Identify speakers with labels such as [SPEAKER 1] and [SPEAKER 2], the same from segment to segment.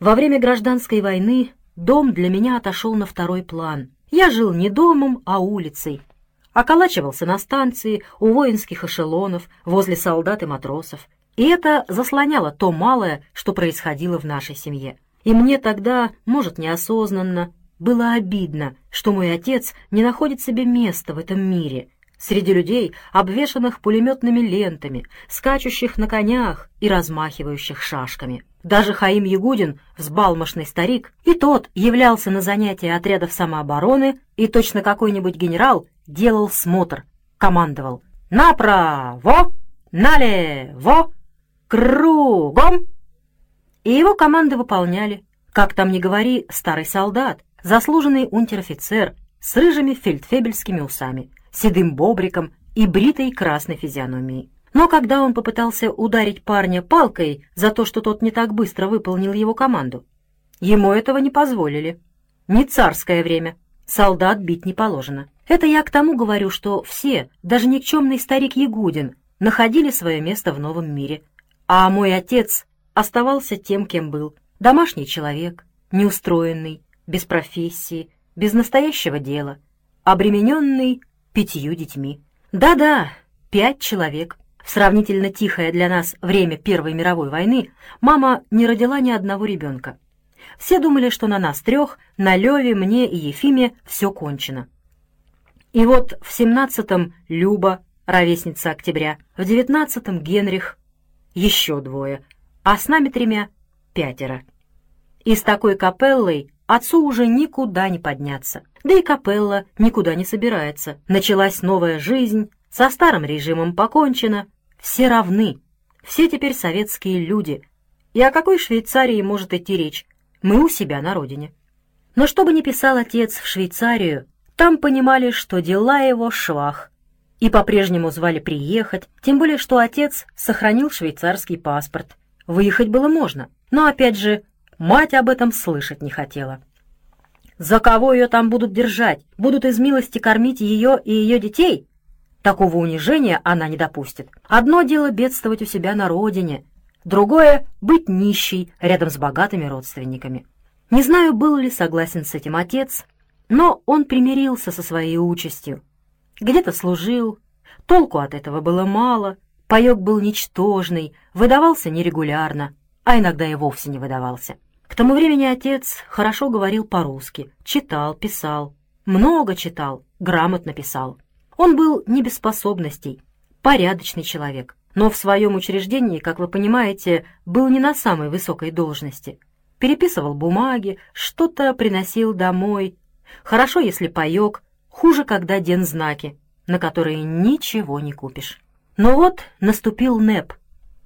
[SPEAKER 1] Во время гражданской войны дом для меня отошел на второй план. Я жил не домом, а улицей. Околачивался на станции, у воинских эшелонов, возле солдат и матросов. И это заслоняло то малое, что происходило в нашей семье. И мне тогда, может, неосознанно, было обидно, что мой отец не находит себе места в этом мире, среди людей, обвешанных пулеметными лентами, скачущих на конях и размахивающих шашками. Даже Хаим Ягудин, взбалмошный старик, и тот являлся на занятия отрядов самообороны, и точно какой-нибудь генерал делал смотр, командовал «Направо! Налево! Кругом!» И его команды выполняли. Как там ни говори, старый солдат, заслуженный унтер-офицер с рыжими фельдфебельскими усами, седым бобриком и бритой красной физиономией. Но когда он попытался ударить парня палкой за то, что тот не так быстро выполнил его команду, ему этого не позволили. Не царское время, солдат бить не положено. Это я к тому говорю, что все, даже никчемный старик Ягудин, находили свое место в новом мире, а мой отец оставался тем, кем был. Домашний человек, неустроенный, без профессии, без настоящего дела, обремененный пятью детьми. Да-да, пять человек. В сравнительно тихое для нас время Первой мировой войны мама не родила ни одного ребенка. Все думали, что на нас трех, на Леве, мне и Ефиме все кончено. И вот в семнадцатом Люба, ровесница октября, в девятнадцатом Генрих, еще двое, а с нами тремя пятеро. И с такой капеллой отцу уже никуда не подняться. Да и капелла никуда не собирается. Началась новая жизнь, со старым режимом покончено. Все равны. Все теперь советские люди. И о какой Швейцарии может идти речь? Мы у себя на родине. Но что бы ни писал отец в Швейцарию, там понимали, что дела его швах. И по-прежнему звали приехать, тем более, что отец сохранил швейцарский паспорт. Выехать было можно, но, опять же, мать об этом слышать не хотела. За кого ее там будут держать? Будут из милости кормить ее и ее детей? Такого унижения она не допустит. Одно дело бедствовать у себя на родине, другое — быть нищей рядом с богатыми родственниками. Не знаю, был ли согласен с этим отец, но он примирился со своей участью. Где-то служил, толку от этого было мало, паек был ничтожный, выдавался нерегулярно, а иногда и вовсе не выдавался. К тому времени отец хорошо говорил по-русски, читал, писал, много читал, грамотно писал. Он был не без способностей, порядочный человек, но в своем учреждении, как вы понимаете, был не на самой высокой должности. Переписывал бумаги, что-то приносил домой. Хорошо, если паек, хуже, когда ден знаки, на которые ничего не купишь. Но вот наступил НЭП,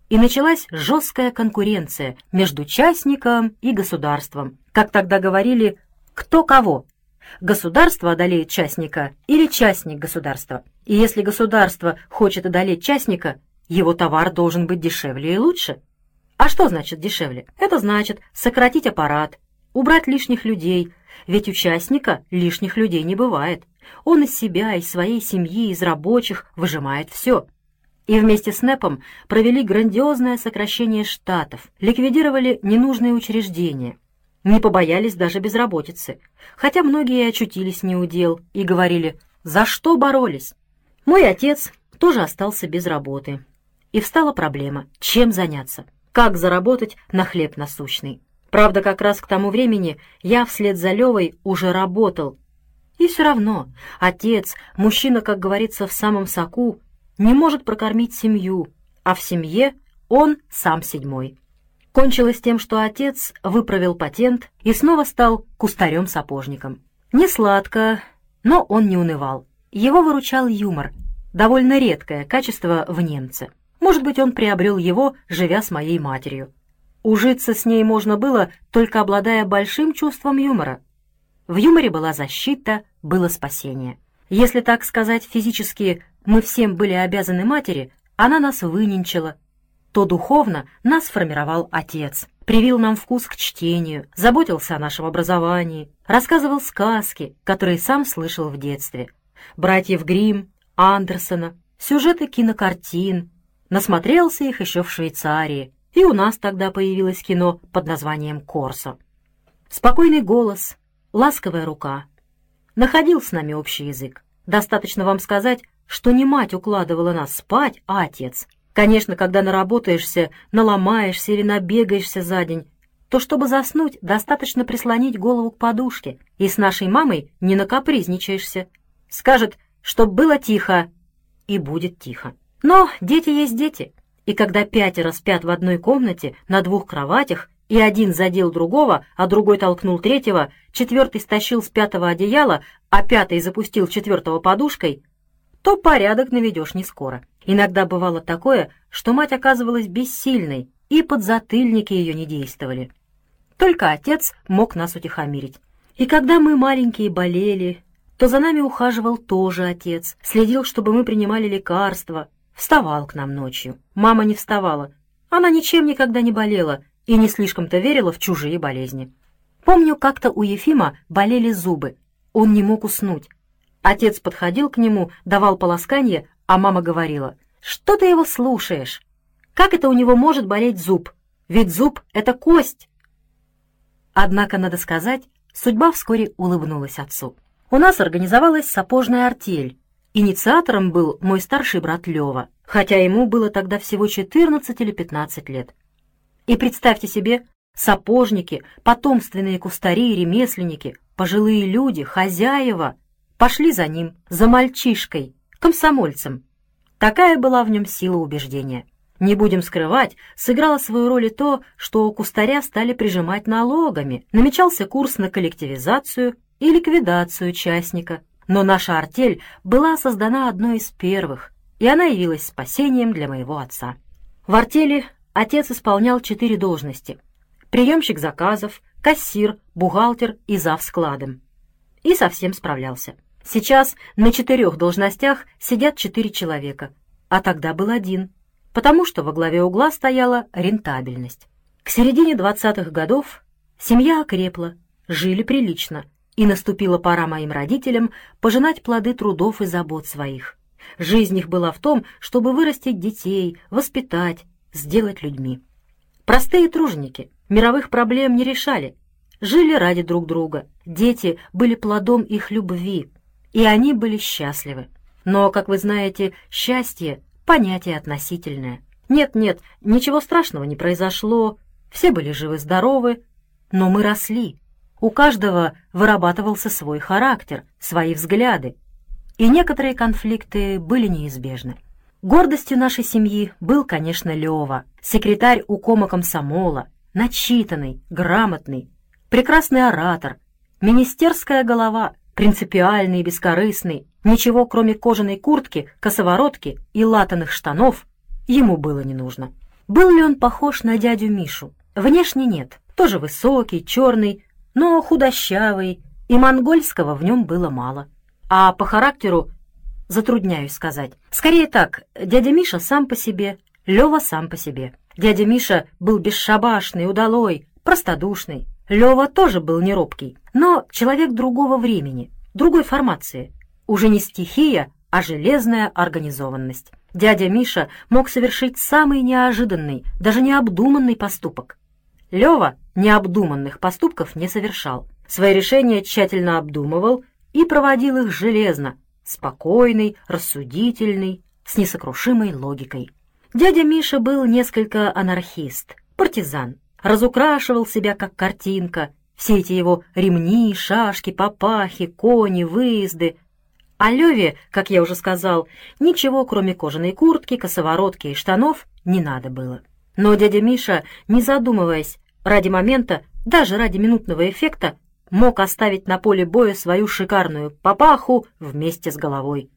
[SPEAKER 1] и началась жесткая конкуренция между частником и государством. Как тогда говорили, кто кого. Государство одолеет частника или частник государства. И если государство хочет одолеть частника, его товар должен быть дешевле и лучше. А что значит дешевле? Это значит сократить аппарат, убрать лишних людей, ведь у частника лишних людей не бывает. Он из себя, из своей семьи, из рабочих выжимает все и вместе с НЭПом провели грандиозное сокращение штатов, ликвидировали ненужные учреждения, не побоялись даже безработицы, хотя многие очутились неудел и говорили «За что боролись?». Мой отец тоже остался без работы. И встала проблема, чем заняться, как заработать на хлеб насущный. Правда, как раз к тому времени я вслед за Левой уже работал. И все равно отец, мужчина, как говорится, в самом соку, не может прокормить семью, а в семье он сам седьмой. Кончилось тем, что отец выправил патент и снова стал кустарем-сапожником. Не сладко, но он не унывал. Его выручал юмор, довольно редкое качество в немце. Может быть, он приобрел его, живя с моей матерью. Ужиться с ней можно было, только обладая большим чувством юмора. В юморе была защита, было спасение. Если так сказать физически, мы всем были обязаны матери, она нас выненчила, то духовно нас формировал отец, привил нам вкус к чтению, заботился о нашем образовании, рассказывал сказки, которые сам слышал в детстве, братьев Грим, Андерсона, сюжеты кинокартин, насмотрелся их еще в Швейцарии, И у нас тогда появилось кино под названием «Корсо». Спокойный голос, ласковая рука. Находил с нами общий язык. Достаточно вам сказать, что не мать укладывала нас спать, а отец. Конечно, когда наработаешься, наломаешься или набегаешься за день, то чтобы заснуть, достаточно прислонить голову к подушке, и с нашей мамой не накапризничаешься. Скажет, чтоб было тихо, и будет тихо. Но дети есть дети, и когда пятеро спят в одной комнате на двух кроватях, и один задел другого, а другой толкнул третьего, четвертый стащил с пятого одеяла, а пятый запустил четвертого подушкой, то порядок наведешь не скоро. Иногда бывало такое, что мать оказывалась бессильной, и подзатыльники ее не действовали. Только отец мог нас утихомирить. И когда мы маленькие болели, то за нами ухаживал тоже отец, следил, чтобы мы принимали лекарства, вставал к нам ночью. Мама не вставала, она ничем никогда не болела и не слишком-то верила в чужие болезни. Помню, как-то у Ефима болели зубы, он не мог уснуть. Отец подходил к нему, давал полосканье, а мама говорила, «Что ты его слушаешь? Как это у него может болеть зуб? Ведь зуб — это кость!» Однако, надо сказать, судьба вскоре улыбнулась отцу. У нас организовалась сапожная артель. Инициатором был мой старший брат Лева, хотя ему было тогда всего 14 или 15 лет. И представьте себе, сапожники, потомственные кустари и ремесленники, пожилые люди, хозяева, пошли за ним, за мальчишкой, комсомольцем. Такая была в нем сила убеждения. Не будем скрывать, сыграло свою роль и то, что кустаря стали прижимать налогами, намечался курс на коллективизацию и ликвидацию частника. Но наша артель была создана одной из первых, и она явилась спасением для моего отца. В артели отец исполнял четыре должности. Приемщик заказов, кассир, бухгалтер и зав складом. И совсем справлялся. Сейчас на четырех должностях сидят четыре человека, а тогда был один, потому что во главе угла стояла рентабельность. К середине двадцатых годов семья окрепла, жили прилично, и наступила пора моим родителям пожинать плоды трудов и забот своих. Жизнь их была в том, чтобы вырастить детей, воспитать, сделать людьми. Простые труженики мировых проблем не решали, жили ради друг друга, дети были плодом их любви, и они были счастливы. Но, как вы знаете, счастье — понятие относительное. Нет-нет, ничего страшного не произошло, все были живы-здоровы, но мы росли, у каждого вырабатывался свой характер, свои взгляды, и некоторые конфликты были неизбежны. Гордостью нашей семьи был, конечно, Лева, секретарь укома комсомола, начитанный, грамотный, прекрасный оратор, министерская голова, принципиальный и бескорыстный, ничего кроме кожаной куртки, косоворотки и латаных штанов ему было не нужно. Был ли он похож на дядю Мишу? Внешне нет, тоже высокий, черный, но худощавый, и монгольского в нем было мало. А по характеру затрудняюсь сказать. Скорее так, дядя Миша сам по себе, Лева сам по себе. Дядя Миша был бесшабашный, удалой, простодушный. Лева тоже был неробкий, но человек другого времени, другой формации. Уже не стихия, а железная организованность. Дядя Миша мог совершить самый неожиданный, даже необдуманный поступок. Лева необдуманных поступков не совершал. Свои решения тщательно обдумывал и проводил их железно, спокойный, рассудительный, с несокрушимой логикой. Дядя Миша был несколько анархист, партизан, разукрашивал себя как картинка, все эти его ремни, шашки, папахи, кони, выезды. А Леве, как я уже сказал, ничего, кроме кожаной куртки, косоворотки и штанов, не надо было. Но дядя Миша, не задумываясь, ради момента, даже ради минутного эффекта, мог оставить на поле боя свою шикарную папаху вместе с головой.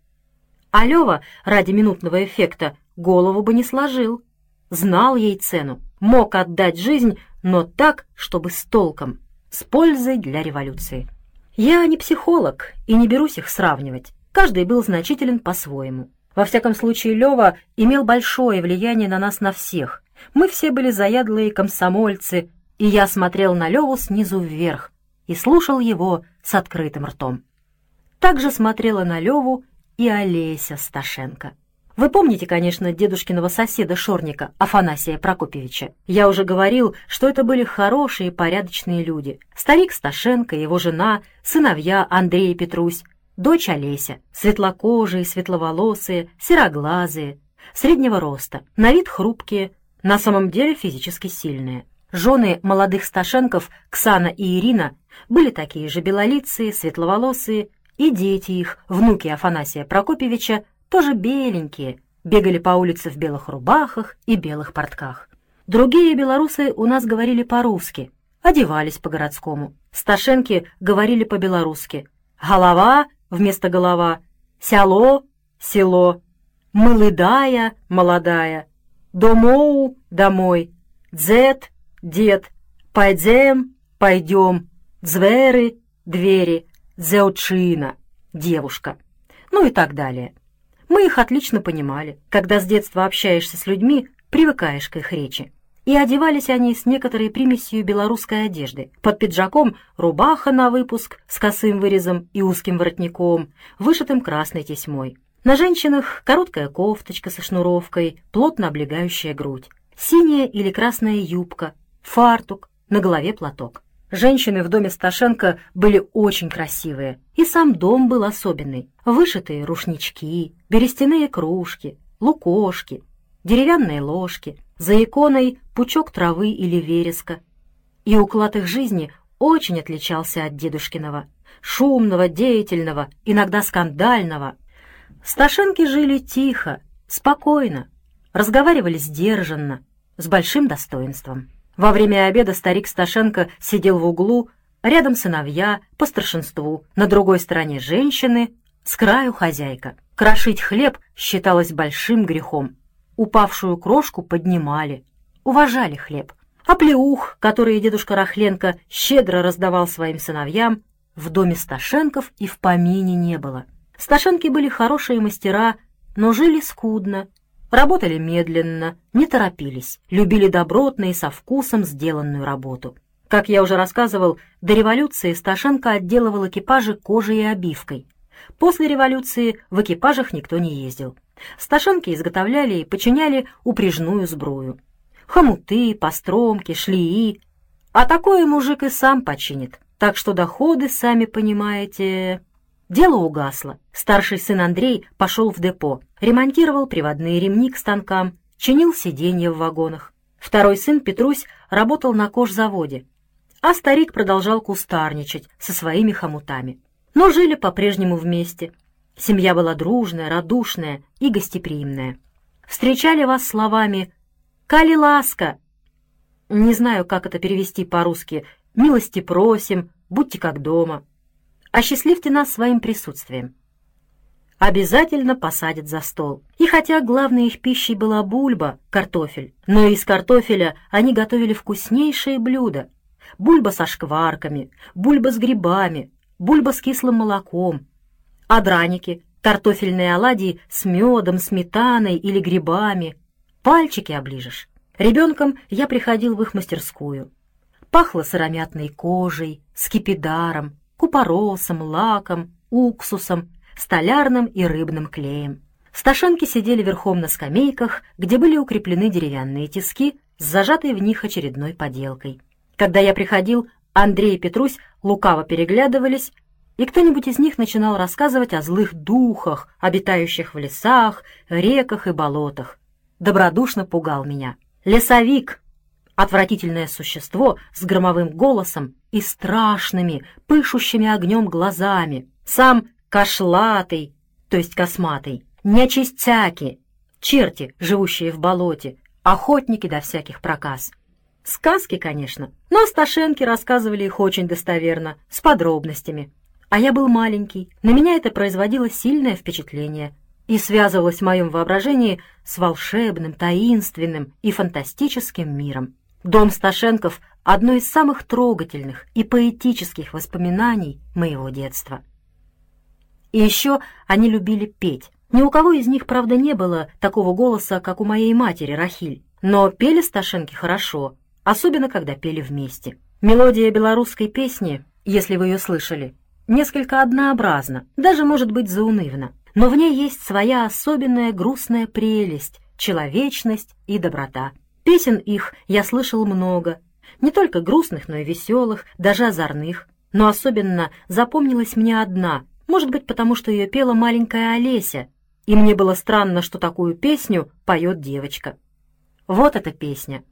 [SPEAKER 1] А Лева ради минутного эффекта голову бы не сложил. Знал ей цену, мог отдать жизнь, но так, чтобы с толком, с пользой для революции. Я не психолог и не берусь их сравнивать. Каждый был значителен по-своему. Во всяком случае, Лева имел большое влияние на нас на всех. Мы все были заядлые комсомольцы, и я смотрел на Леву снизу вверх и слушал его с открытым ртом. Так же смотрела на Леву и Олеся Сташенко. Вы помните, конечно, дедушкиного соседа Шорника, Афанасия Прокопьевича? Я уже говорил, что это были хорошие, порядочные люди. Старик Сташенко, его жена, сыновья Андрей и Петрусь, дочь Олеся, светлокожие, светловолосые, сероглазые, среднего роста, на вид хрупкие, на самом деле физически сильные. Жены молодых Сташенков, Ксана и Ирина, были такие же белолицые, светловолосые, и дети их, внуки Афанасия Прокопьевича, тоже беленькие, бегали по улице в белых рубахах и белых портках. Другие белорусы у нас говорили по-русски, одевались по-городскому. Сташенки говорили по-белорусски. Голова вместо голова, село — село, молодая — молодая, домоу — домой, дзет — дед, пойдем — пойдем, дзвери — двери, дзеучина — девушка, ну и так далее. Мы их отлично понимали. Когда с детства общаешься с людьми, привыкаешь к их речи. И одевались они с некоторой примесью белорусской одежды. Под пиджаком рубаха на выпуск с косым вырезом и узким воротником, вышитым красной тесьмой. На женщинах короткая кофточка со шнуровкой, плотно облегающая грудь. Синяя или красная юбка, фартук, на голове платок. Женщины в доме Сташенко были очень красивые, и сам дом был особенный. Вышитые рушнички, берестяные кружки, лукошки, деревянные ложки, за иконой пучок травы или вереска. И уклад их жизни очень отличался от дедушкиного. Шумного, деятельного, иногда скандального. Сташенки жили тихо, спокойно, разговаривали сдержанно, с большим достоинством. Во время обеда старик Сташенко сидел в углу, рядом сыновья, по старшинству, на другой стороне женщины, с краю хозяйка. Крошить хлеб считалось большим грехом. Упавшую крошку поднимали, уважали хлеб. А плеух, который дедушка Рахленко щедро раздавал своим сыновьям, в доме Сташенков и в помине не было. Сташенки были хорошие мастера, но жили скудно, Работали медленно, не торопились, любили добротно и со вкусом сделанную работу. Как я уже рассказывал, до революции Сташенко отделывал экипажи кожей и обивкой. После революции в экипажах никто не ездил. Сташенки изготовляли и починяли упряжную сбрую. Хомуты, постромки, шлии. А такое мужик и сам починит. Так что доходы, сами понимаете... Дело угасло. Старший сын Андрей пошел в депо, ремонтировал приводные ремни к станкам, чинил сиденья в вагонах. Второй сын Петрусь работал на кожзаводе, а старик продолжал кустарничать со своими хомутами. Но жили по-прежнему вместе. Семья была дружная, радушная и гостеприимная. Встречали вас словами «Кали ласка!» Не знаю, как это перевести по-русски. «Милости просим», «Будьте как дома» осчастливьте нас своим присутствием. Обязательно посадят за стол. И хотя главной их пищей была бульба, картофель, но из картофеля они готовили вкуснейшие блюда. Бульба со шкварками, бульба с грибами, бульба с кислым молоком. А драники, картофельные оладьи с медом, сметаной или грибами. Пальчики оближешь. Ребенком я приходил в их мастерскую. Пахло сыромятной кожей, скипидаром, купоросом, лаком, уксусом, столярным и рыбным клеем. Сташенки сидели верхом на скамейках, где были укреплены деревянные тиски с зажатой в них очередной поделкой. Когда я приходил, Андрей и Петрусь лукаво переглядывались, и кто-нибудь из них начинал рассказывать о злых духах, обитающих в лесах, реках и болотах. Добродушно пугал меня. «Лесовик!» Отвратительное существо с громовым голосом и страшными, пышущими огнем глазами. Сам кошлатый, то есть косматый, нечистяки, черти, живущие в болоте, охотники до всяких проказ. Сказки, конечно, но Сташенки рассказывали их очень достоверно, с подробностями. А я был маленький, на меня это производило сильное впечатление и связывалось в моем воображении с волшебным, таинственным и фантастическим миром. Дом Сташенков — одно из самых трогательных и поэтических воспоминаний моего детства. И еще они любили петь. Ни у кого из них, правда, не было такого голоса, как у моей матери Рахиль, но пели Сташенки хорошо, особенно когда пели вместе. Мелодия белорусской песни, если вы ее слышали, несколько однообразна, даже может быть заунывна. но в ней есть своя особенная грустная прелесть, человечность и доброта. Песен их я слышал много, не только грустных, но и веселых, даже озорных. Но особенно запомнилась мне одна, может быть, потому что ее пела маленькая Олеся, и мне было странно, что такую песню поет девочка. Вот эта песня.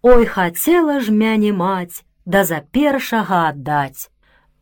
[SPEAKER 1] «Ой, хотела ж мяне мать, да за першага отдать,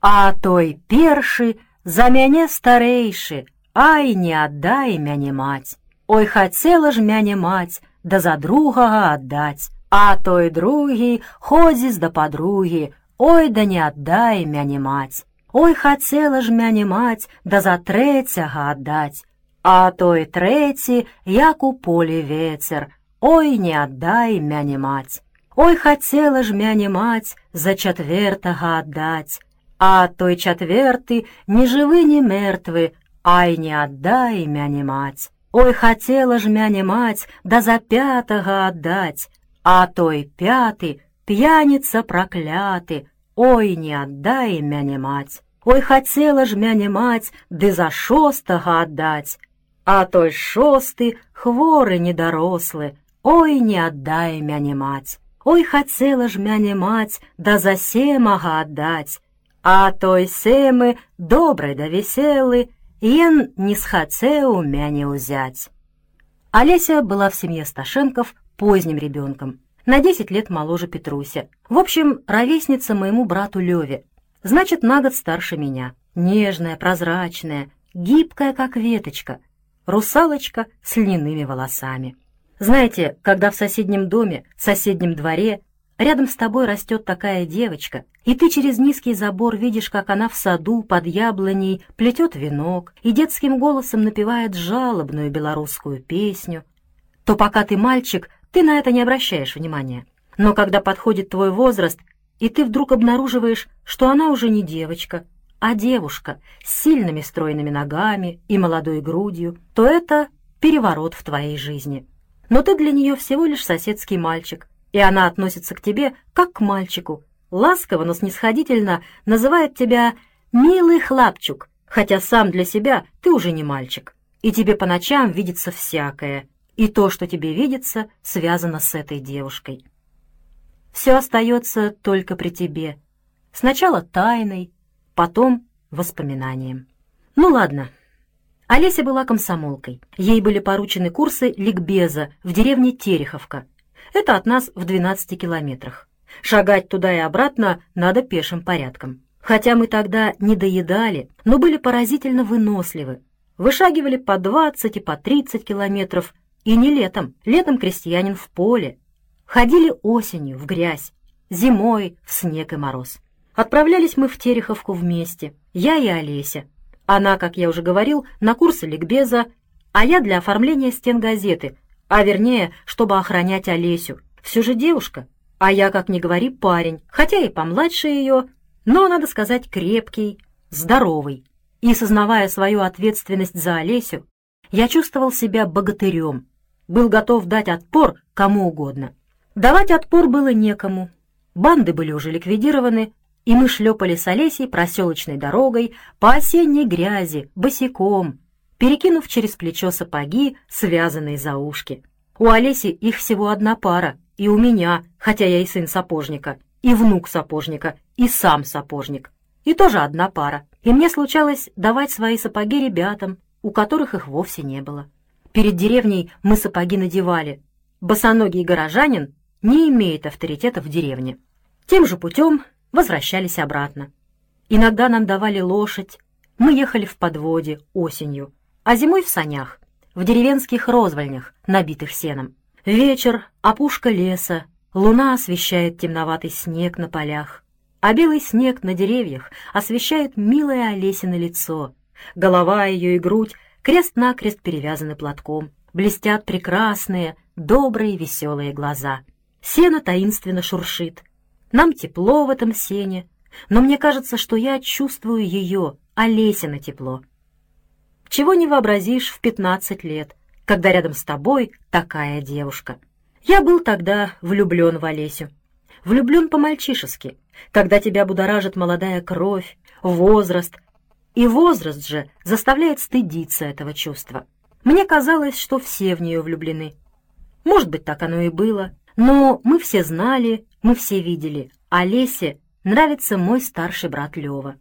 [SPEAKER 1] а той перши за мяне старейши, ай, не отдай мяне мать. Ой, хотела ж мяне мать, да за другага отдать, а той другі ходзіць да падругі, Ой, да не аддай мяне маць. Ой, хацела ж мяне маць, да за трэцяга аддаць. А той трэці, як у полі вецер, Ой, не аддай мяне маць. Ой, хацела ж мяне маць за чатвертага аддаць. А той чатверты, ні жывы, ні мертвы, Ай, не аддай мяне маць. Ой, хацела ж мяне маць, да за пятага аддаць. А той пяты, п'яніца пракляты, Ой, не аддай мяне маць. Ой, хацела ж мяне маць, ды за шостага аддаць. А той шосты, хворы недарослы, Ой, не аддай мяне маць. Ой, хацела ж мяне маць, да за семага аддаць. А той семы, добры да веселы, Ен не схацеў мяне ўзяць. Олеся была в семье Сташенков поздним ребенком, на 10 лет моложе Петруся. В общем, ровесница моему брату Леве. Значит, на год старше меня. Нежная, прозрачная, гибкая, как веточка. Русалочка с льняными волосами. Знаете, когда в соседнем доме, в соседнем дворе рядом с тобой растет такая девочка, и ты через низкий забор видишь, как она в саду под яблоней плетет венок и детским голосом напевает жалобную белорусскую песню, то пока ты мальчик, ты на это не обращаешь внимания. Но когда подходит твой возраст, и ты вдруг обнаруживаешь, что она уже не девочка, а девушка с сильными стройными ногами и молодой грудью, то это переворот в твоей жизни. Но ты для нее всего лишь соседский мальчик, и она относится к тебе как к мальчику, ласково, но снисходительно называет тебя «милый хлапчук», хотя сам для себя ты уже не мальчик, и тебе по ночам видится всякое, и то, что тебе видится, связано с этой девушкой. Все остается только при тебе. Сначала тайной, потом воспоминанием. Ну ладно. Олеся была комсомолкой. Ей были поручены курсы ликбеза в деревне Тереховка. Это от нас в 12 километрах. Шагать туда и обратно надо пешим порядком. Хотя мы тогда не доедали, но были поразительно выносливы. Вышагивали по 20 и по 30 километров и не летом. Летом крестьянин в поле. Ходили осенью в грязь, зимой в снег и мороз. Отправлялись мы в Тереховку вместе, я и Олеся. Она, как я уже говорил, на курсы ликбеза, а я для оформления стен газеты, а вернее, чтобы охранять Олесю. Все же девушка, а я, как ни говори, парень, хотя и помладше ее, но, надо сказать, крепкий, здоровый. И, сознавая свою ответственность за Олесю, я чувствовал себя богатырем, был готов дать отпор кому угодно. Давать отпор было некому. Банды были уже ликвидированы, и мы шлепали с Олесей проселочной дорогой по осенней грязи, босиком, перекинув через плечо сапоги, связанные за ушки. У Олеси их всего одна пара, и у меня, хотя я и сын сапожника, и внук сапожника, и сам сапожник, и тоже одна пара. И мне случалось давать свои сапоги ребятам, у которых их вовсе не было. Перед деревней мы сапоги надевали. Босоногий горожанин не имеет авторитета в деревне. Тем же путем возвращались обратно. Иногда нам давали лошадь. Мы ехали в подводе осенью, а зимой в санях, в деревенских розвальнях, набитых сеном. Вечер, опушка леса, луна освещает темноватый снег на полях, а белый снег на деревьях освещает милое Олесино лицо. Голова ее и грудь крест-накрест перевязаны платком. Блестят прекрасные, добрые, веселые глаза. Сено таинственно шуршит. Нам тепло в этом сене, но мне кажется, что я чувствую ее, Олесина тепло. Чего не вообразишь в пятнадцать лет, когда рядом с тобой такая девушка. Я был тогда влюблен в Олесю. Влюблен по-мальчишески, когда тебя будоражит молодая кровь, возраст, И возраст же заставляет стыдиться этого чувства. Мне казалось, что все в нее влюблены. Может быть, так оно и было, но мы все знали, мы все видели, Олесе нравится мой старший брат Лева.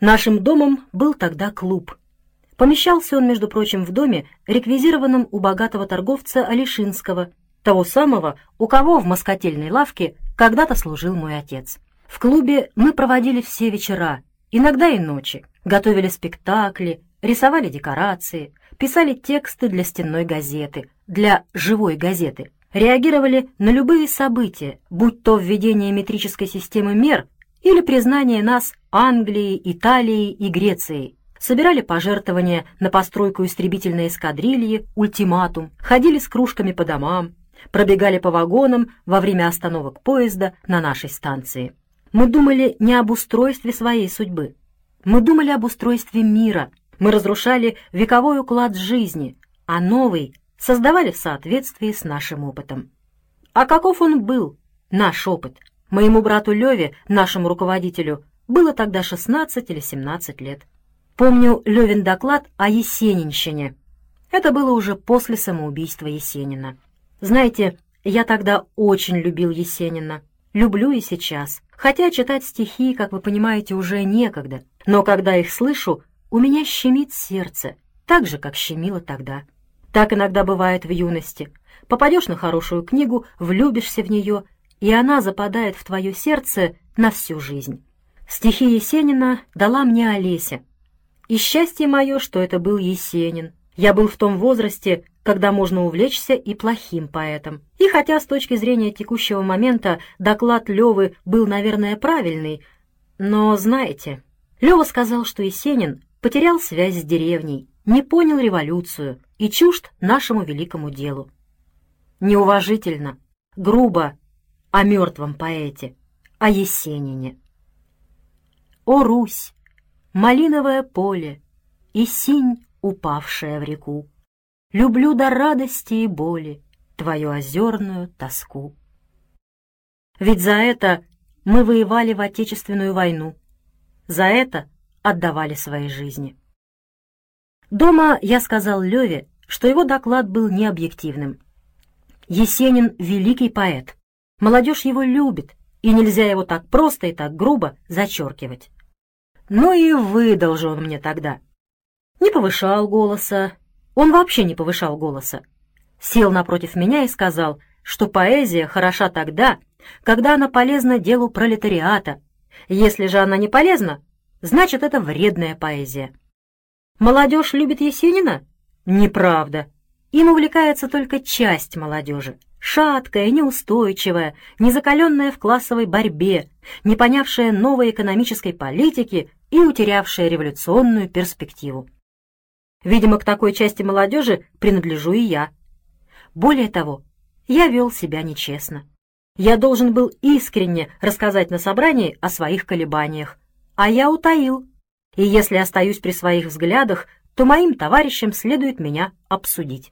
[SPEAKER 1] Нашим домом был тогда клуб. Помещался он, между прочим, в доме, реквизированном у богатого торговца Алишинского, того самого, у кого в москотельной лавке когда-то служил мой отец. В клубе мы проводили все вечера, иногда и ночи, готовили спектакли, рисовали декорации, писали тексты для стенной газеты, для живой газеты, реагировали на любые события, будь то введение метрической системы мер или признание нас Англией, Италией и Грецией, собирали пожертвования на постройку истребительной эскадрильи, ультиматум, ходили с кружками по домам, пробегали по вагонам во время остановок поезда на нашей станции. Мы думали не об устройстве своей судьбы. Мы думали об устройстве мира. Мы разрушали вековой уклад жизни, а новый создавали в соответствии с нашим опытом. А каков он был, наш опыт? Моему брату Леве, нашему руководителю, было тогда 16 или 17 лет. Помню Левин доклад о Есенинщине. Это было уже после самоубийства Есенина. Знаете, я тогда очень любил Есенина. Люблю и сейчас. Хотя читать стихи, как вы понимаете, уже некогда. Но когда их слышу, у меня щемит сердце, так же, как щемило тогда. Так иногда бывает в юности. Попадешь на хорошую книгу, влюбишься в нее, и она западает в твое сердце на всю жизнь. Стихи Есенина дала мне Олеся. И счастье мое, что это был Есенин. Я был в том возрасте, когда можно увлечься и плохим поэтом. И хотя с точки зрения текущего момента доклад Левы был, наверное, правильный, но знаете, Лева сказал, что Есенин потерял связь с деревней, не понял революцию и чужд нашему великому делу. Неуважительно, грубо о мертвом поэте, о Есенине. О, Русь, малиновое поле и синь, упавшая в реку! Люблю до радости и боли твою озерную тоску. Ведь за это мы воевали в Отечественную войну, за это отдавали свои жизни. Дома я сказал Леве, что его доклад был необъективным. Есенин — великий поэт. Молодежь его любит, и нельзя его так просто и так грубо зачеркивать. Ну и выдал же он мне тогда. Не повышал голоса, он вообще не повышал голоса. Сел напротив меня и сказал, что поэзия хороша тогда, когда она полезна делу пролетариата. Если же она не полезна, значит, это вредная поэзия. Молодежь любит Есенина? Неправда. Им увлекается только часть молодежи. Шаткая, неустойчивая, незакаленная в классовой борьбе, не понявшая новой экономической политики и утерявшая революционную перспективу. Видимо, к такой части молодежи принадлежу и я. Более того, я вел себя нечестно. Я должен был искренне рассказать на собрании о своих колебаниях, а я утаил. И если остаюсь при своих взглядах, то моим товарищам следует меня обсудить.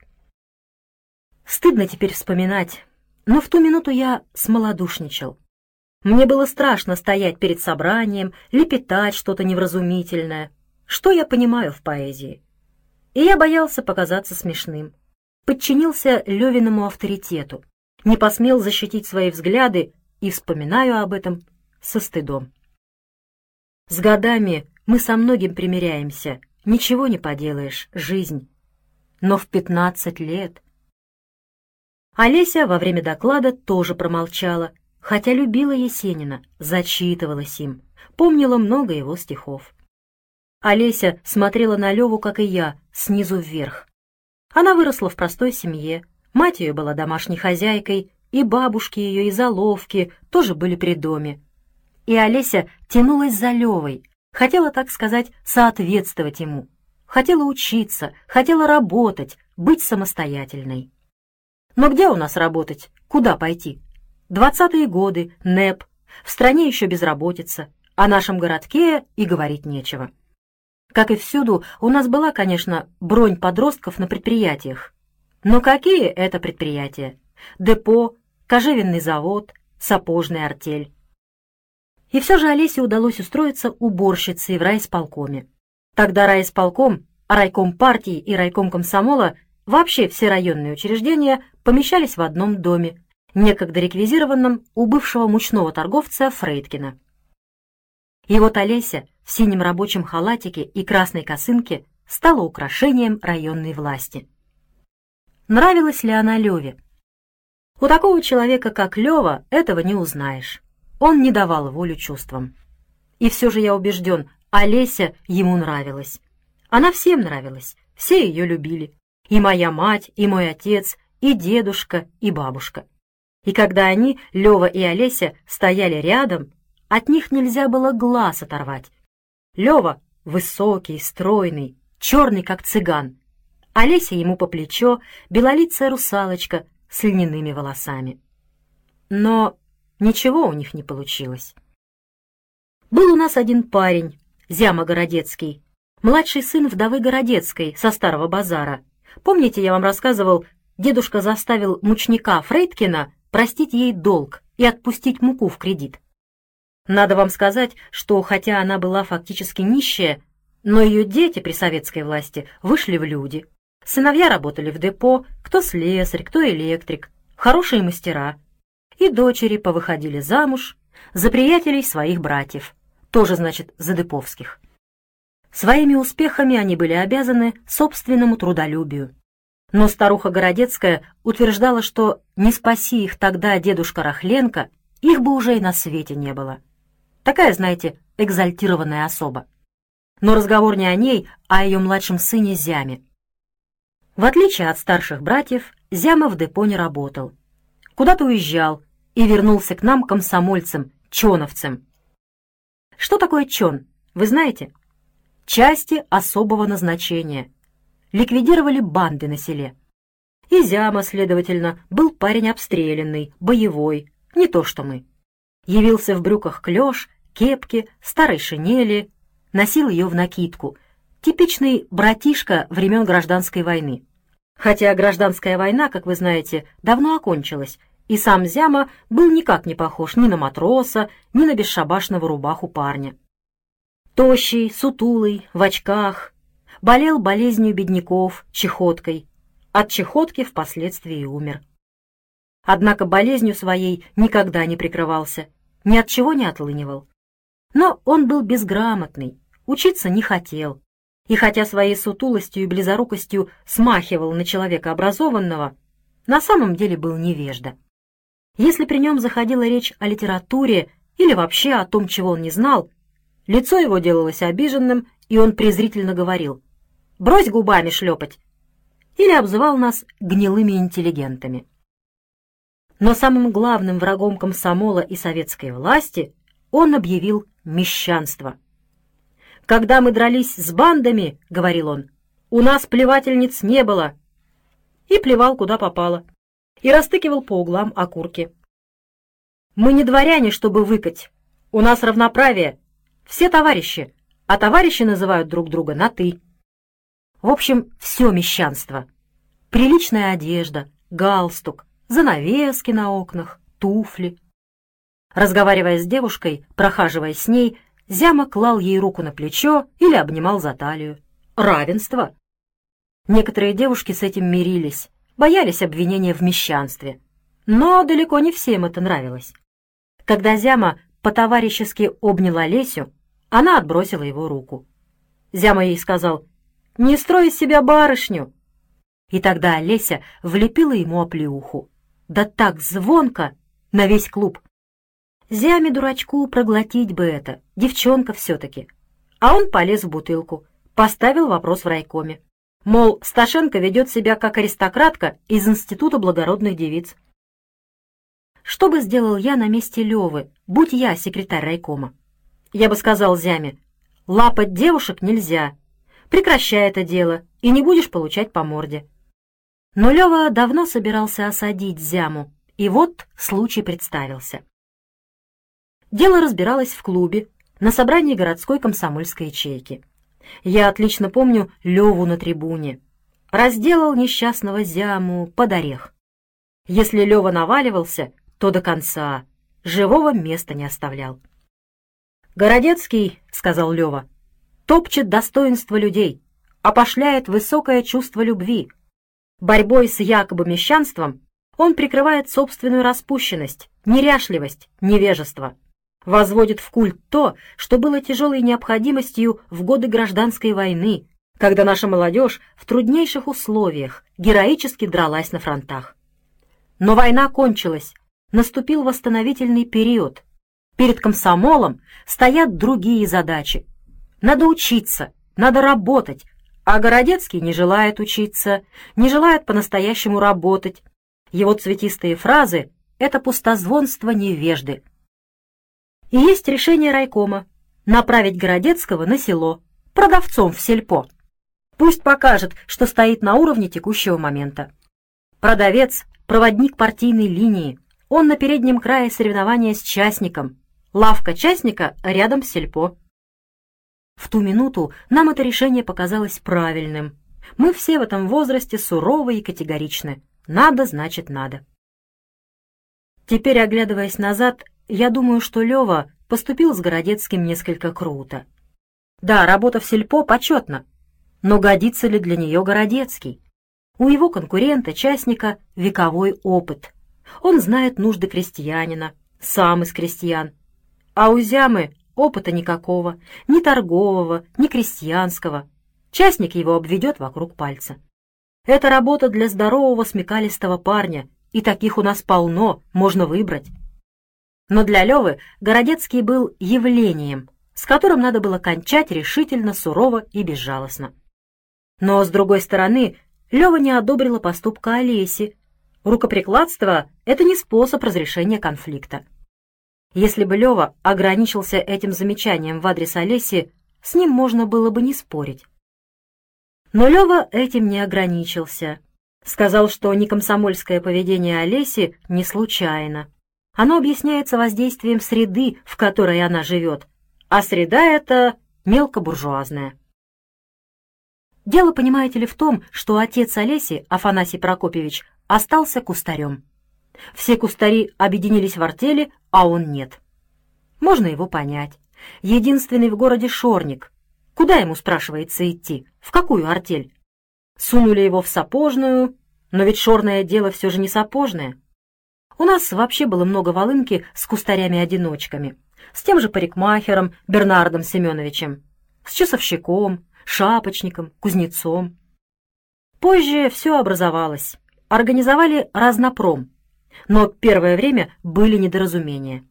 [SPEAKER 1] Стыдно теперь вспоминать, но в ту минуту я смолодушничал. Мне было страшно стоять перед собранием, лепетать что-то невразумительное. Что я понимаю в поэзии? и я боялся показаться смешным. Подчинился Левиному авторитету, не посмел защитить свои взгляды и вспоминаю об этом со стыдом. С годами мы со многим примиряемся, ничего не поделаешь, жизнь. Но в пятнадцать лет... Олеся во время доклада тоже промолчала, хотя любила Есенина, зачитывалась им, помнила много его стихов. Олеся смотрела на Леву, как и я, снизу вверх. Она выросла в простой семье, мать ее была домашней хозяйкой, и бабушки ее, и заловки тоже были при доме. И Олеся тянулась за Левой, хотела, так сказать, соответствовать ему. Хотела учиться, хотела работать, быть самостоятельной. Но где у нас работать? Куда пойти? Двадцатые годы, НЭП, в стране еще безработица, о нашем городке и говорить нечего. Как и всюду, у нас была, конечно, бронь подростков на предприятиях. Но какие это предприятия? Депо, кожевенный завод, сапожная артель. И все же Олесе удалось устроиться уборщицей в райисполкоме. Тогда райисполком, райком партии и райком комсомола, вообще все районные учреждения помещались в одном доме, некогда реквизированном у бывшего мучного торговца Фрейдкина. И вот Олеся в синем рабочем халатике и красной косынке стала украшением районной власти. Нравилась ли она Леве? У такого человека, как Лева, этого не узнаешь. Он не давал волю чувствам. И все же я убежден, Олеся ему нравилась. Она всем нравилась, все ее любили. И моя мать, и мой отец, и дедушка, и бабушка. И когда они, Лева и Олеся, стояли рядом, от них нельзя было глаз оторвать. Лева высокий, стройный, черный, как цыган. Олеся ему по плечо, белолицая русалочка с льняными волосами. Но ничего у них не получилось. Был у нас один парень, Зяма Городецкий, младший сын вдовы Городецкой со Старого базара. Помните, я вам рассказывал, дедушка заставил мучника Фрейдкина простить ей долг и отпустить муку в кредит. Надо вам сказать, что хотя она была фактически нищая, но ее дети при советской власти вышли в люди. Сыновья работали в депо, кто слесарь, кто электрик, хорошие мастера. И дочери повыходили замуж за приятелей своих братьев, тоже, значит, за деповских. Своими успехами они были обязаны собственному трудолюбию. Но старуха Городецкая утверждала, что не спаси их тогда дедушка Рахленко, их бы уже и на свете не было. Такая, знаете, экзальтированная особа. Но разговор не о ней, а о ее младшем сыне Зяме. В отличие от старших братьев, Зяма в депо не работал. Куда-то уезжал и вернулся к нам комсомольцем, чоновцем. Что такое чон, вы знаете? Части особого назначения. Ликвидировали банды на селе. И Зяма, следовательно, был парень обстрелянный, боевой, не то что мы. Явился в брюках клеш кепке, старой шинели, носил ее в накидку. Типичный братишка времен гражданской войны. Хотя гражданская война, как вы знаете, давно окончилась, и сам Зяма был никак не похож ни на матроса, ни на бесшабашного рубаху парня. Тощий, сутулый, в очках, болел болезнью бедняков, чехоткой. От чехотки впоследствии умер. Однако болезнью своей никогда не прикрывался, ни от чего не отлынивал. Но он был безграмотный, учиться не хотел. И хотя своей сутулостью и близорукостью смахивал на человека образованного, на самом деле был невежда. Если при нем заходила речь о литературе или вообще о том, чего он не знал, лицо его делалось обиженным, и он презрительно говорил «брось губами шлепать» или обзывал нас гнилыми интеллигентами. Но самым главным врагом комсомола и советской власти он объявил мещанство. «Когда мы дрались с бандами, — говорил он, — у нас плевательниц не было». И плевал, куда попало, и растыкивал по углам окурки. «Мы не дворяне, чтобы выкать. У нас равноправие. Все товарищи, а товарищи называют друг друга на «ты». В общем, все мещанство. Приличная одежда, галстук, занавески на окнах, туфли — Разговаривая с девушкой, прохаживаясь с ней, Зяма клал ей руку на плечо или обнимал за талию. Равенство. Некоторые девушки с этим мирились, боялись обвинения в мещанстве. Но далеко не всем это нравилось. Когда Зяма по-товарищески обняла Лесю, она отбросила его руку. Зяма ей сказал «Не строй из себя барышню!» И тогда Леся влепила ему оплеуху. Да так звонко на весь клуб, Зяме дурачку проглотить бы это, девчонка все-таки. А он полез в бутылку, поставил вопрос в райкоме. Мол, Сташенко ведет себя как аристократка из Института благородных девиц. Что бы сделал я на месте Левы, будь я секретарь райкома? Я бы сказал Зяме, лапать девушек нельзя, прекращай это дело, и не будешь получать по морде. Но Лева давно собирался осадить Зяму, и вот случай представился. Дело разбиралось в клубе, на собрании городской комсомольской ячейки. Я отлично помню Леву на трибуне. Разделал несчастного зяму под орех. Если Лева наваливался, то до конца. Живого места не оставлял. «Городецкий», — сказал Лева, — топчет достоинство людей, опошляет высокое чувство любви. Борьбой с якобы мещанством он прикрывает собственную распущенность, неряшливость, невежество. Возводит в культ то, что было тяжелой необходимостью в годы гражданской войны, когда наша молодежь в труднейших условиях героически дралась на фронтах. Но война кончилась, наступил восстановительный период. Перед комсомолом стоят другие задачи. Надо учиться, надо работать, а Городецкий не желает учиться, не желает по-настоящему работать. Его цветистые фразы — это пустозвонство невежды. И есть решение райкома — направить Городецкого на село, продавцом в сельпо. Пусть покажет, что стоит на уровне текущего момента. Продавец — проводник партийной линии. Он на переднем крае соревнования с частником. Лавка частника рядом с сельпо. В ту минуту нам это решение показалось правильным. Мы все в этом возрасте суровы и категоричны. Надо, значит, надо. Теперь, оглядываясь назад, я думаю, что Лева поступил с Городецким несколько круто. Да, работа в сельпо почетна, но годится ли для нее Городецкий? У его конкурента, частника, вековой опыт. Он знает нужды крестьянина, сам из крестьян. А у Зямы опыта никакого, ни торгового, ни крестьянского. Частник его обведет вокруг пальца. Это работа для здорового смекалистого парня, и таких у нас полно, можно выбрать. Но для Левы Городецкий был явлением, с которым надо было кончать решительно, сурово и безжалостно. Но, с другой стороны, Лева не одобрила поступка Олеси. Рукоприкладство — это не способ разрешения конфликта. Если бы Лева ограничился этим замечанием в адрес Олеси, с ним можно было бы не спорить. Но Лева этим не ограничился. Сказал, что некомсомольское поведение Олеси не случайно. Оно объясняется воздействием среды, в которой она живет, а среда эта мелкобуржуазная. Дело, понимаете ли, в том, что отец Олеси, Афанасий Прокопьевич, остался кустарем. Все кустари объединились в артели, а он нет. Можно его понять. Единственный в городе шорник. Куда ему, спрашивается, идти? В какую артель? Сунули его в сапожную, но ведь шорное дело все же не сапожное. У нас вообще было много волынки с кустарями-одиночками, с тем же парикмахером Бернардом Семеновичем, с часовщиком, шапочником, кузнецом. Позже все образовалось. Организовали разнопром. Но первое время были недоразумения.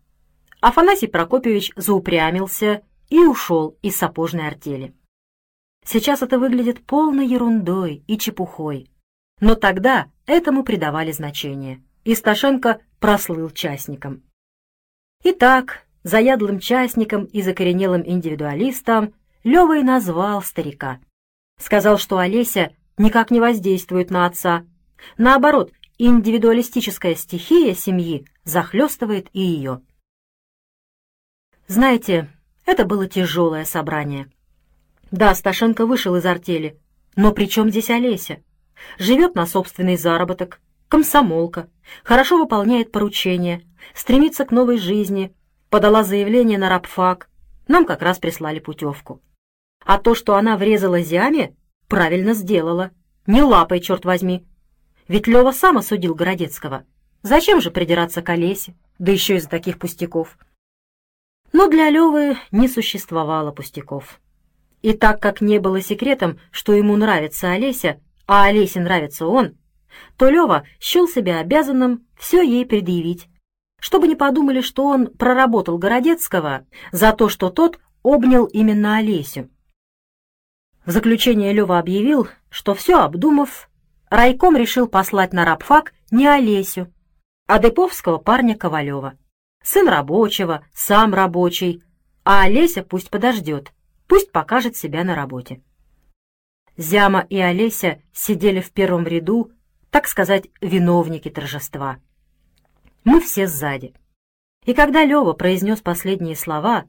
[SPEAKER 1] Афанасий Прокопьевич заупрямился и ушел из сапожной артели. Сейчас это выглядит полной ерундой и чепухой. Но тогда этому придавали значение. И Сташенко прослыл частником. Итак, заядлым частником и закоренелым индивидуалистом Лёва и назвал старика. Сказал, что Олеся никак не воздействует на отца. Наоборот, индивидуалистическая стихия семьи захлестывает и ее. Знаете, это было тяжелое собрание. Да, Сташенко вышел из артели, но при чем здесь Олеся? Живет на собственный заработок, комсомолка, хорошо выполняет поручения, стремится к новой жизни, подала заявление на рабфак, нам как раз прислали путевку. А то, что она врезала Зяме, правильно сделала. Не лапой, черт возьми. Ведь Лева сам осудил Городецкого. Зачем же придираться к Олесе, да еще из-за таких пустяков? Но для Левы не существовало пустяков. И так как не было секретом, что ему нравится Олеся, а Олесе нравится он, то Лева счел себя обязанным все ей предъявить, чтобы не подумали, что он проработал Городецкого за то, что тот обнял именно Олесю. В заключение Лева объявил, что все обдумав, райком решил послать на рабфак не Олесю, а деповского парня Ковалева. Сын рабочего, сам рабочий, а Олеся пусть подождет, пусть покажет себя на работе. Зяма и Олеся сидели в первом ряду, так сказать, виновники торжества. Мы все сзади. И когда Лева произнес последние слова,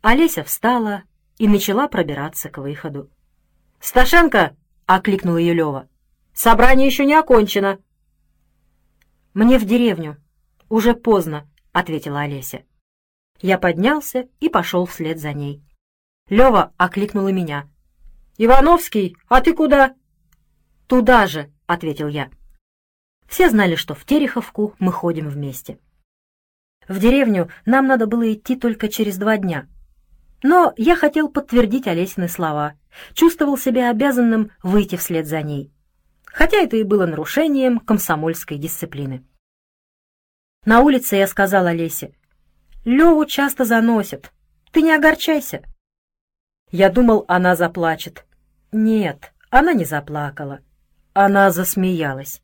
[SPEAKER 1] Олеся встала и начала пробираться к выходу. «Сташенко!» — окликнул ее Лева. «Собрание еще не окончено». «Мне в деревню. Уже поздно», — ответила Олеся. Я поднялся и пошел вслед за ней. Лева окликнула меня. «Ивановский, а ты куда?» «Туда же», — ответил я. Все знали, что в Тереховку мы ходим вместе. В деревню нам надо было идти только через два дня. Но я хотел подтвердить Олесины слова, чувствовал себя обязанным выйти вслед за ней. Хотя это и было нарушением комсомольской дисциплины. На улице я сказал Олесе, «Леву часто заносит, ты не огорчайся». Я думал, она заплачет. Нет, она не заплакала. Она засмеялась.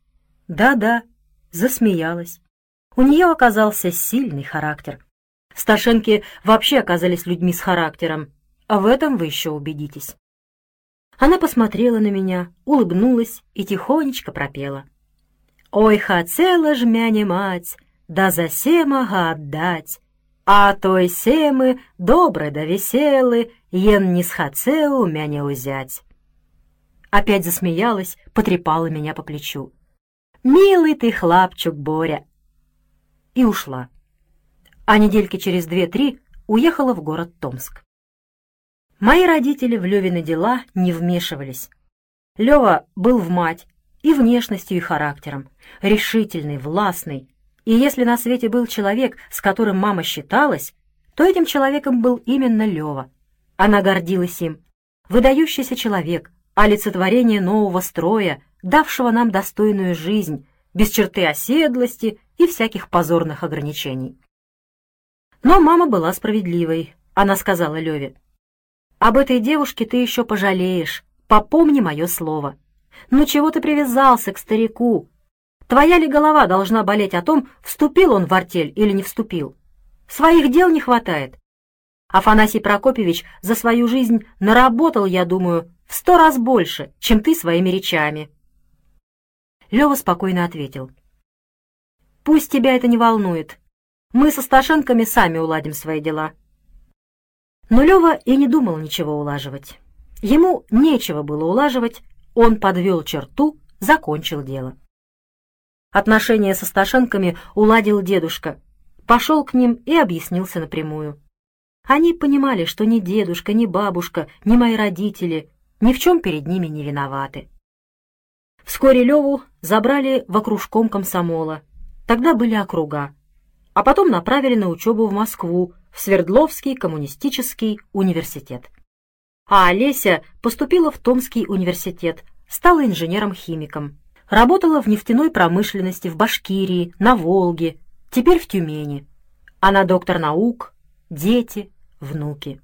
[SPEAKER 1] Да-да, засмеялась. У нее оказался сильный характер. Сташенки вообще оказались людьми с характером, а в этом вы еще убедитесь. Она посмотрела на меня, улыбнулась и тихонечко пропела. «Ой, хотела ж мяне мать, да за семага отдать, а той семы добры да веселы, ен не схацеу мяне узять». Опять засмеялась, потрепала меня по плечу. «Милый ты хлапчук, Боря!» И ушла. А недельки через две-три уехала в город Томск. Мои родители в Левины дела не вмешивались. Лева был в мать и внешностью, и характером, решительный, властный. И если на свете был человек, с которым мама считалась, то этим человеком был именно Лева. Она гордилась им. Выдающийся человек, олицетворение нового строя, давшего нам достойную жизнь, без черты оседлости и всяких позорных ограничений. Но мама была справедливой. Она сказала Леве, «Об этой девушке ты еще пожалеешь, попомни мое слово. Ну чего ты привязался к старику? Твоя ли голова должна болеть о том, вступил он в артель или не вступил? Своих дел не хватает. Афанасий Прокопьевич за свою жизнь наработал, я думаю, в сто раз больше, чем ты своими речами. Лева спокойно ответил. Пусть тебя это не волнует. Мы со Сташенками сами уладим свои дела. Но Лева и не думал ничего улаживать. Ему нечего было улаживать, он подвел черту, закончил дело. Отношения со Сташенками уладил дедушка, пошел к ним и объяснился напрямую. Они понимали, что ни дедушка, ни бабушка, ни мои родители ни в чем перед ними не виноваты. Вскоре Леву забрали в окружком комсомола. Тогда были округа. А потом направили на учебу в Москву, в Свердловский коммунистический университет. А Олеся поступила в Томский университет, стала инженером-химиком. Работала в нефтяной промышленности в Башкирии, на Волге, теперь в Тюмени. Она доктор наук, дети, внуки.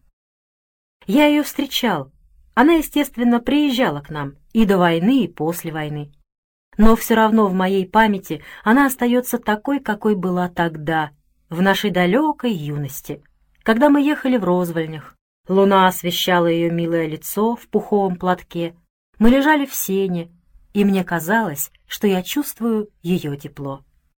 [SPEAKER 1] Я ее встречал, она, естественно, приезжала к нам и до войны, и после войны. Но все равно в моей памяти она остается такой, какой была тогда, в нашей далекой юности, когда мы ехали в Розвольнях. Луна освещала ее милое лицо в пуховом платке. Мы лежали в сене, и мне казалось, что я чувствую ее тепло.